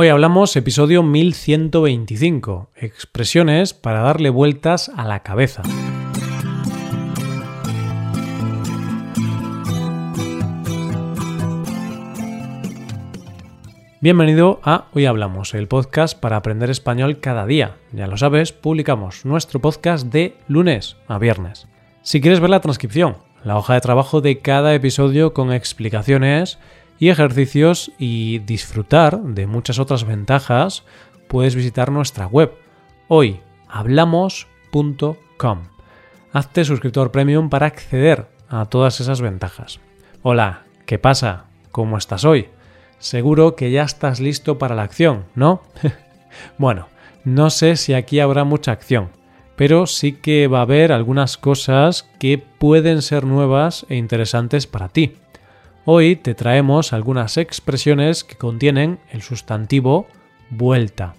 Hoy hablamos episodio 1125, expresiones para darle vueltas a la cabeza. Bienvenido a Hoy Hablamos, el podcast para aprender español cada día. Ya lo sabes, publicamos nuestro podcast de lunes a viernes. Si quieres ver la transcripción, la hoja de trabajo de cada episodio con explicaciones y ejercicios y disfrutar de muchas otras ventajas, puedes visitar nuestra web hoyhablamos.com. Hazte suscriptor premium para acceder a todas esas ventajas. Hola, ¿qué pasa? ¿Cómo estás hoy? Seguro que ya estás listo para la acción, ¿no? bueno, no sé si aquí habrá mucha acción, pero sí que va a haber algunas cosas que pueden ser nuevas e interesantes para ti. Hoy te traemos algunas expresiones que contienen el sustantivo vuelta.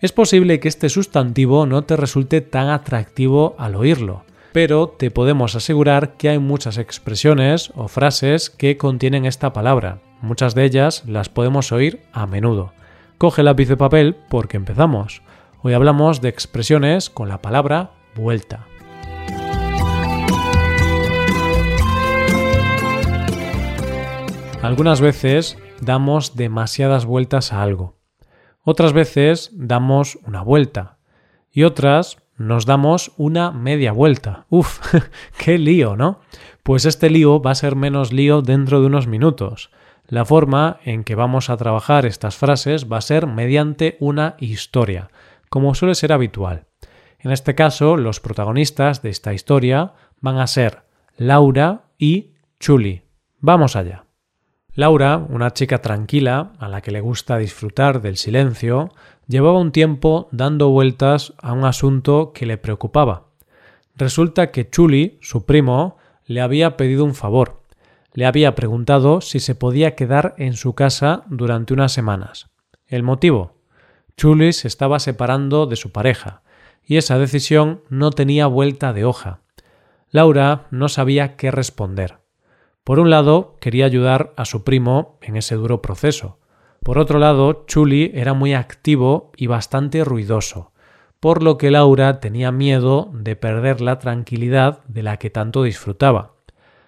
Es posible que este sustantivo no te resulte tan atractivo al oírlo, pero te podemos asegurar que hay muchas expresiones o frases que contienen esta palabra. Muchas de ellas las podemos oír a menudo. Coge lápiz de papel porque empezamos. Hoy hablamos de expresiones con la palabra vuelta. Algunas veces damos demasiadas vueltas a algo. Otras veces damos una vuelta. Y otras nos damos una media vuelta. Uf, qué lío, ¿no? Pues este lío va a ser menos lío dentro de unos minutos. La forma en que vamos a trabajar estas frases va a ser mediante una historia, como suele ser habitual. En este caso, los protagonistas de esta historia van a ser Laura y Chuli. Vamos allá. Laura, una chica tranquila, a la que le gusta disfrutar del silencio, llevaba un tiempo dando vueltas a un asunto que le preocupaba. Resulta que Chuli, su primo, le había pedido un favor. Le había preguntado si se podía quedar en su casa durante unas semanas. ¿El motivo? Chuli se estaba separando de su pareja, y esa decisión no tenía vuelta de hoja. Laura no sabía qué responder. Por un lado, quería ayudar a su primo en ese duro proceso. Por otro lado, Chuli era muy activo y bastante ruidoso, por lo que Laura tenía miedo de perder la tranquilidad de la que tanto disfrutaba.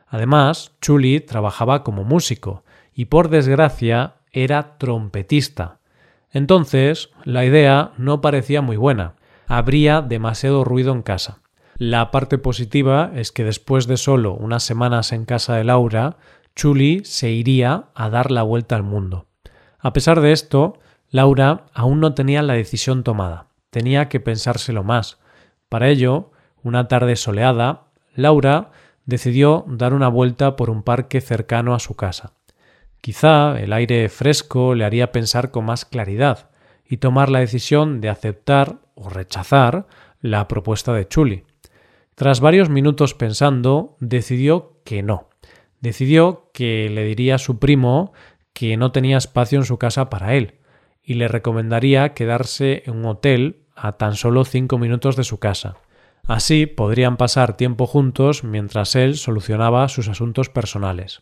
Además, Chuli trabajaba como músico y por desgracia era trompetista. Entonces, la idea no parecía muy buena. Habría demasiado ruido en casa. La parte positiva es que después de solo unas semanas en casa de Laura, Chuli se iría a dar la vuelta al mundo. A pesar de esto, Laura aún no tenía la decisión tomada. Tenía que pensárselo más. Para ello, una tarde soleada, Laura decidió dar una vuelta por un parque cercano a su casa. Quizá el aire fresco le haría pensar con más claridad y tomar la decisión de aceptar o rechazar la propuesta de Chuli. Tras varios minutos pensando, decidió que no. Decidió que le diría a su primo que no tenía espacio en su casa para él, y le recomendaría quedarse en un hotel a tan solo cinco minutos de su casa. Así podrían pasar tiempo juntos mientras él solucionaba sus asuntos personales.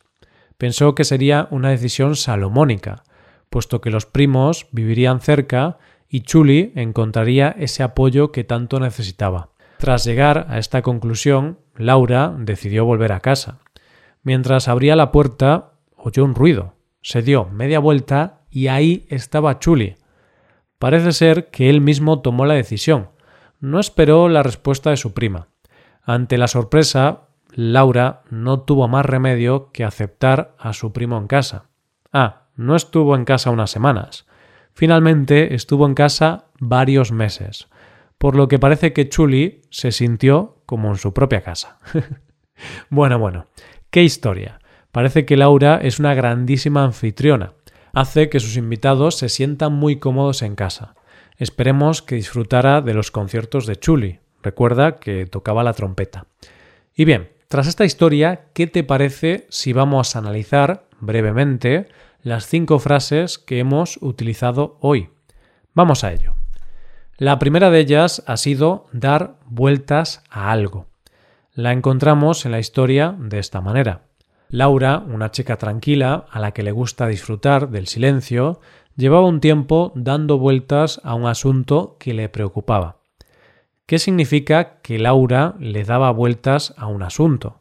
Pensó que sería una decisión salomónica, puesto que los primos vivirían cerca y Chuli encontraría ese apoyo que tanto necesitaba. Tras llegar a esta conclusión, Laura decidió volver a casa. Mientras abría la puerta, oyó un ruido. Se dio media vuelta y ahí estaba Chuli. Parece ser que él mismo tomó la decisión. No esperó la respuesta de su prima. Ante la sorpresa, Laura no tuvo más remedio que aceptar a su primo en casa. Ah, no estuvo en casa unas semanas. Finalmente estuvo en casa varios meses por lo que parece que Chuli se sintió como en su propia casa. bueno, bueno, qué historia. Parece que Laura es una grandísima anfitriona. Hace que sus invitados se sientan muy cómodos en casa. Esperemos que disfrutara de los conciertos de Chuli. Recuerda que tocaba la trompeta. Y bien, tras esta historia, ¿qué te parece si vamos a analizar brevemente las cinco frases que hemos utilizado hoy? Vamos a ello. La primera de ellas ha sido dar vueltas a algo. La encontramos en la historia de esta manera. Laura, una chica tranquila a la que le gusta disfrutar del silencio, llevaba un tiempo dando vueltas a un asunto que le preocupaba. ¿Qué significa que Laura le daba vueltas a un asunto?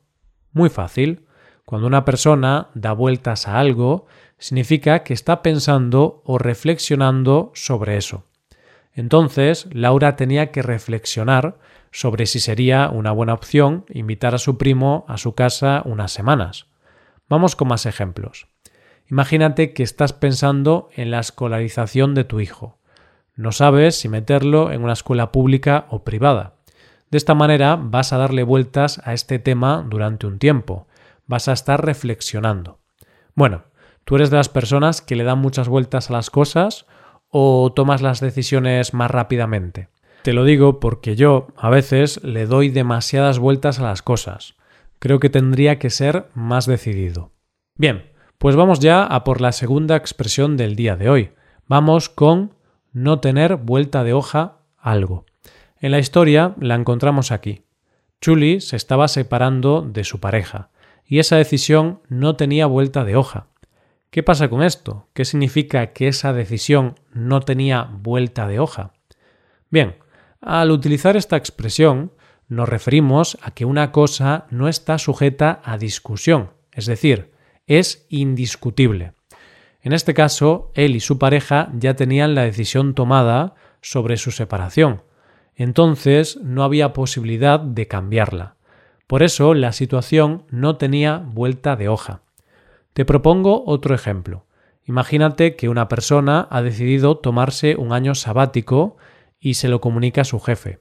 Muy fácil. Cuando una persona da vueltas a algo, significa que está pensando o reflexionando sobre eso. Entonces, Laura tenía que reflexionar sobre si sería una buena opción invitar a su primo a su casa unas semanas. Vamos con más ejemplos. Imagínate que estás pensando en la escolarización de tu hijo. No sabes si meterlo en una escuela pública o privada. De esta manera vas a darle vueltas a este tema durante un tiempo. Vas a estar reflexionando. Bueno, ¿tú eres de las personas que le dan muchas vueltas a las cosas o tomas las decisiones más rápidamente? Te lo digo porque yo a veces le doy demasiadas vueltas a las cosas. Creo que tendría que ser más decidido. Bien, pues vamos ya a por la segunda expresión del día de hoy. Vamos con no tener vuelta de hoja algo. En la historia la encontramos aquí. Chuli se estaba separando de su pareja y esa decisión no tenía vuelta de hoja. ¿Qué pasa con esto? ¿Qué significa que esa decisión no tenía vuelta de hoja? Bien, al utilizar esta expresión nos referimos a que una cosa no está sujeta a discusión, es decir, es indiscutible. En este caso, él y su pareja ya tenían la decisión tomada sobre su separación, entonces no había posibilidad de cambiarla. Por eso la situación no tenía vuelta de hoja. Te propongo otro ejemplo. Imagínate que una persona ha decidido tomarse un año sabático y se lo comunica a su jefe.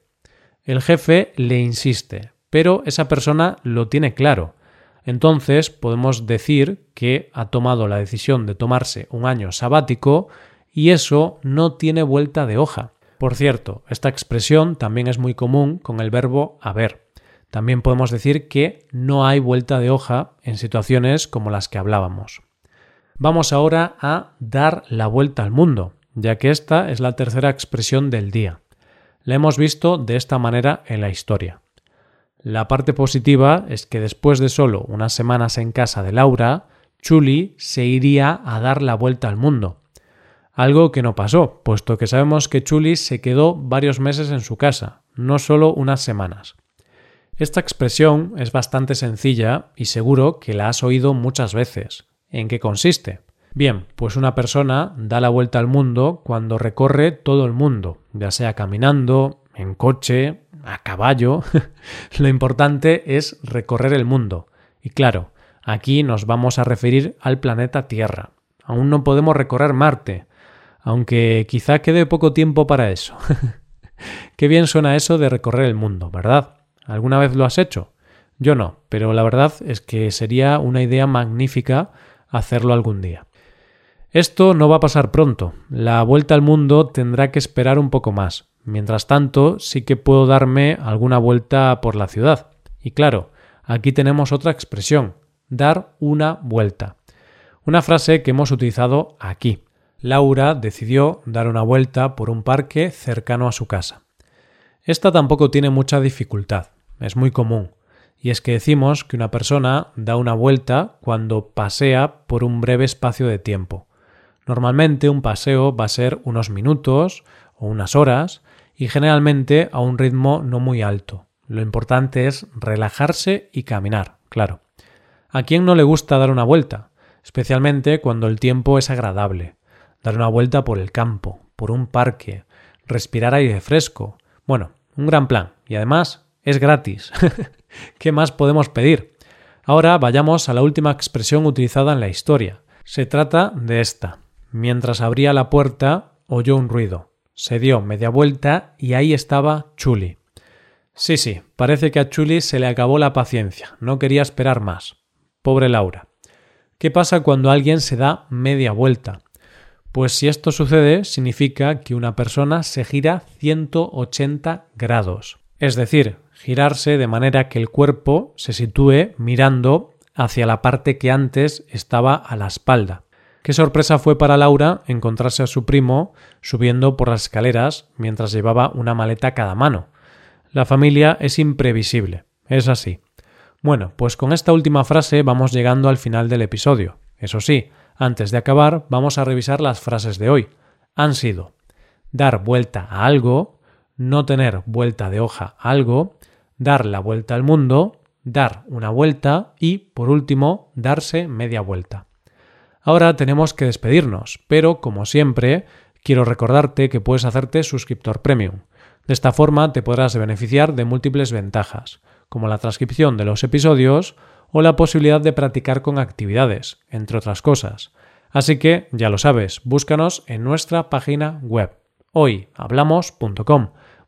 El jefe le insiste, pero esa persona lo tiene claro. Entonces podemos decir que ha tomado la decisión de tomarse un año sabático y eso no tiene vuelta de hoja. Por cierto, esta expresión también es muy común con el verbo haber. También podemos decir que no hay vuelta de hoja en situaciones como las que hablábamos. Vamos ahora a dar la vuelta al mundo ya que esta es la tercera expresión del día. La hemos visto de esta manera en la historia. La parte positiva es que después de solo unas semanas en casa de Laura, Chuli se iría a dar la vuelta al mundo. Algo que no pasó, puesto que sabemos que Chuli se quedó varios meses en su casa, no solo unas semanas. Esta expresión es bastante sencilla y seguro que la has oído muchas veces. ¿En qué consiste? Bien, pues una persona da la vuelta al mundo cuando recorre todo el mundo, ya sea caminando, en coche, a caballo. Lo importante es recorrer el mundo. Y claro, aquí nos vamos a referir al planeta Tierra. Aún no podemos recorrer Marte, aunque quizá quede poco tiempo para eso. Qué bien suena eso de recorrer el mundo, ¿verdad? ¿Alguna vez lo has hecho? Yo no, pero la verdad es que sería una idea magnífica hacerlo algún día. Esto no va a pasar pronto. La vuelta al mundo tendrá que esperar un poco más. Mientras tanto, sí que puedo darme alguna vuelta por la ciudad. Y claro, aquí tenemos otra expresión, dar una vuelta. Una frase que hemos utilizado aquí. Laura decidió dar una vuelta por un parque cercano a su casa. Esta tampoco tiene mucha dificultad, es muy común, y es que decimos que una persona da una vuelta cuando pasea por un breve espacio de tiempo. Normalmente un paseo va a ser unos minutos o unas horas y generalmente a un ritmo no muy alto. Lo importante es relajarse y caminar, claro. ¿A quién no le gusta dar una vuelta? Especialmente cuando el tiempo es agradable. Dar una vuelta por el campo, por un parque, respirar aire fresco. Bueno, un gran plan. Y además es gratis. ¿Qué más podemos pedir? Ahora vayamos a la última expresión utilizada en la historia. Se trata de esta. Mientras abría la puerta, oyó un ruido. Se dio media vuelta y ahí estaba Chuli. Sí, sí, parece que a Chuli se le acabó la paciencia, no quería esperar más. Pobre Laura. ¿Qué pasa cuando alguien se da media vuelta? Pues si esto sucede, significa que una persona se gira 180 grados. Es decir, girarse de manera que el cuerpo se sitúe mirando hacia la parte que antes estaba a la espalda. Qué sorpresa fue para Laura encontrarse a su primo subiendo por las escaleras mientras llevaba una maleta cada mano. La familia es imprevisible, es así. Bueno, pues con esta última frase vamos llegando al final del episodio. Eso sí, Antes de acabar, vamos a revisar las frases de hoy. Han sido dar vuelta a algo, no tener vuelta de hoja a algo, dar la vuelta al mundo, dar una vuelta y, por último, darse media vuelta. Ahora tenemos que despedirnos, pero como siempre, quiero recordarte que puedes hacerte suscriptor premium. De esta forma te podrás beneficiar de múltiples ventajas, como la transcripción de los episodios o la posibilidad de practicar con actividades, entre otras cosas. Así que, ya lo sabes, búscanos en nuestra página web hoyhablamos.com.